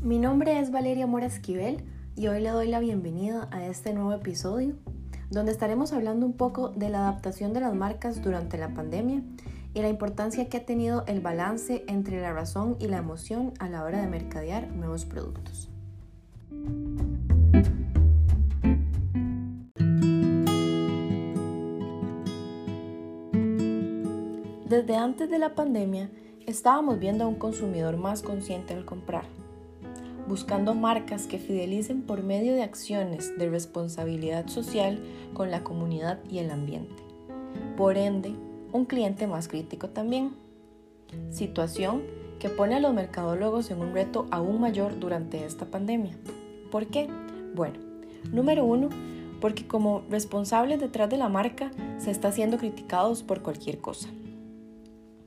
Mi nombre es Valeria Mora Esquivel y hoy le doy la bienvenida a este nuevo episodio donde estaremos hablando un poco de la adaptación de las marcas durante la pandemia y la importancia que ha tenido el balance entre la razón y la emoción a la hora de mercadear nuevos productos. Desde antes de la pandemia, estábamos viendo a un consumidor más consciente al comprar, buscando marcas que fidelicen por medio de acciones de responsabilidad social con la comunidad y el ambiente. Por ende, un cliente más crítico también. Situación que pone a los mercadólogos en un reto aún mayor durante esta pandemia. ¿Por qué? Bueno, número uno, porque como responsables detrás de la marca se está siendo criticados por cualquier cosa.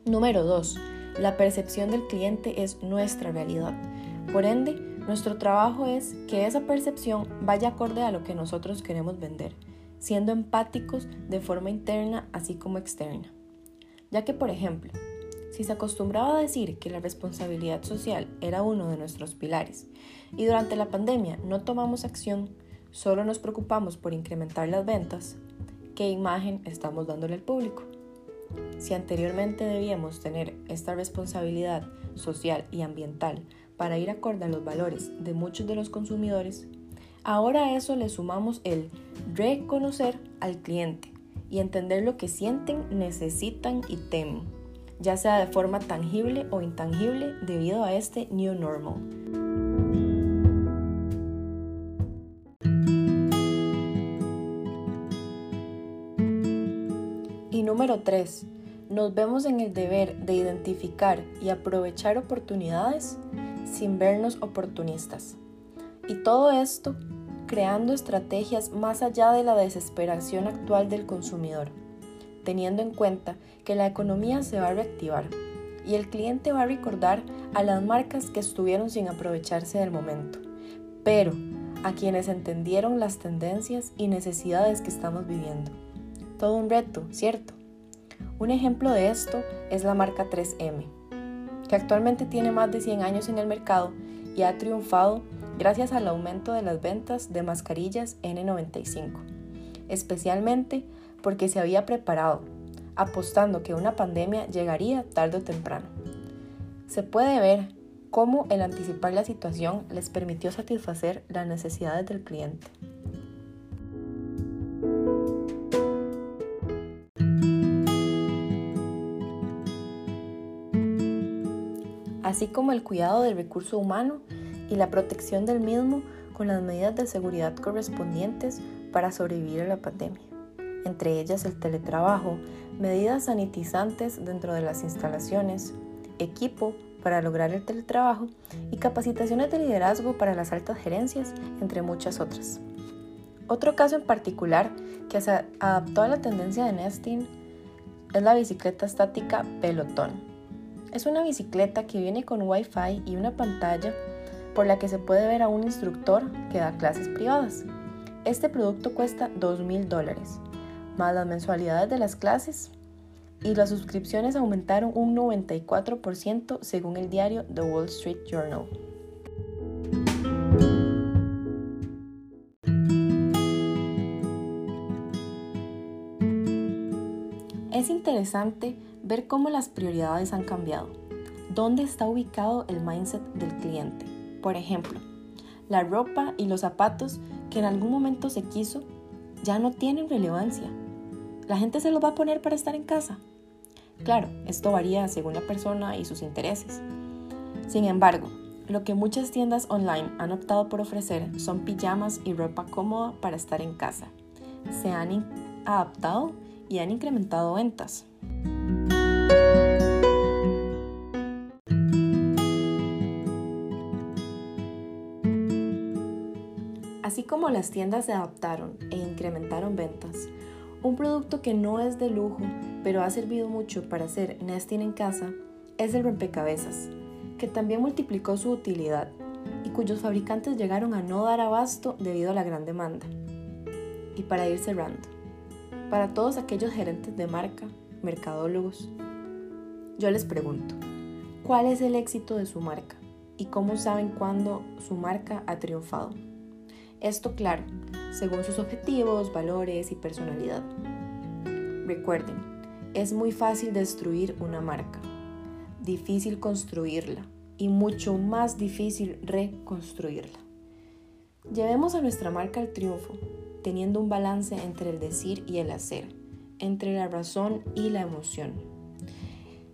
Número 2. La percepción del cliente es nuestra realidad. Por ende, nuestro trabajo es que esa percepción vaya acorde a lo que nosotros queremos vender, siendo empáticos de forma interna así como externa. Ya que, por ejemplo, si se acostumbraba a decir que la responsabilidad social era uno de nuestros pilares y durante la pandemia no tomamos acción, solo nos preocupamos por incrementar las ventas, ¿qué imagen estamos dándole al público? Si anteriormente debíamos tener esta responsabilidad social y ambiental para ir acorde a los valores de muchos de los consumidores, ahora a eso le sumamos el reconocer al cliente y entender lo que sienten, necesitan y temen, ya sea de forma tangible o intangible debido a este new normal. Y número 3. Nos vemos en el deber de identificar y aprovechar oportunidades sin vernos oportunistas. Y todo esto creando estrategias más allá de la desesperación actual del consumidor, teniendo en cuenta que la economía se va a reactivar y el cliente va a recordar a las marcas que estuvieron sin aprovecharse del momento, pero a quienes entendieron las tendencias y necesidades que estamos viviendo. Todo un reto, ¿cierto? Un ejemplo de esto es la marca 3M, que actualmente tiene más de 100 años en el mercado y ha triunfado gracias al aumento de las ventas de mascarillas N95, especialmente porque se había preparado, apostando que una pandemia llegaría tarde o temprano. Se puede ver cómo el anticipar la situación les permitió satisfacer las necesidades del cliente. Así como el cuidado del recurso humano y la protección del mismo con las medidas de seguridad correspondientes para sobrevivir a la pandemia, entre ellas el teletrabajo, medidas sanitizantes dentro de las instalaciones, equipo para lograr el teletrabajo y capacitaciones de liderazgo para las altas gerencias, entre muchas otras. Otro caso en particular que se adaptó a la tendencia de Nesting es la bicicleta estática Pelotón es una bicicleta que viene con Wi-Fi y una pantalla por la que se puede ver a un instructor que da clases privadas. Este producto cuesta 2 mil dólares, más las mensualidades de las clases y las suscripciones aumentaron un 94% según el diario The Wall Street Journal. Es interesante ver cómo las prioridades han cambiado. ¿Dónde está ubicado el mindset del cliente? Por ejemplo, la ropa y los zapatos que en algún momento se quiso ya no tienen relevancia. ¿La gente se los va a poner para estar en casa? Claro, esto varía según la persona y sus intereses. Sin embargo, lo que muchas tiendas online han optado por ofrecer son pijamas y ropa cómoda para estar en casa. Se han adaptado y han incrementado ventas. Así como las tiendas se adaptaron e incrementaron ventas, un producto que no es de lujo, pero ha servido mucho para hacer nesting en casa, es el rompecabezas, que también multiplicó su utilidad y cuyos fabricantes llegaron a no dar abasto debido a la gran demanda. Y para ir cerrando, para todos aquellos gerentes de marca, mercadólogos, yo les pregunto, ¿cuál es el éxito de su marca? y cómo saben cuándo su marca ha triunfado. Esto, claro, según sus objetivos, valores y personalidad. Recuerden, es muy fácil destruir una marca, difícil construirla y mucho más difícil reconstruirla. Llevemos a nuestra marca al triunfo, teniendo un balance entre el decir y el hacer, entre la razón y la emoción.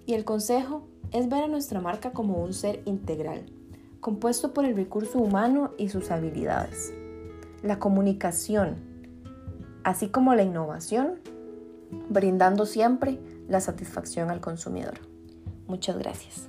Y el consejo es ver a nuestra marca como un ser integral, compuesto por el recurso humano y sus habilidades la comunicación, así como la innovación, brindando siempre la satisfacción al consumidor. Muchas gracias.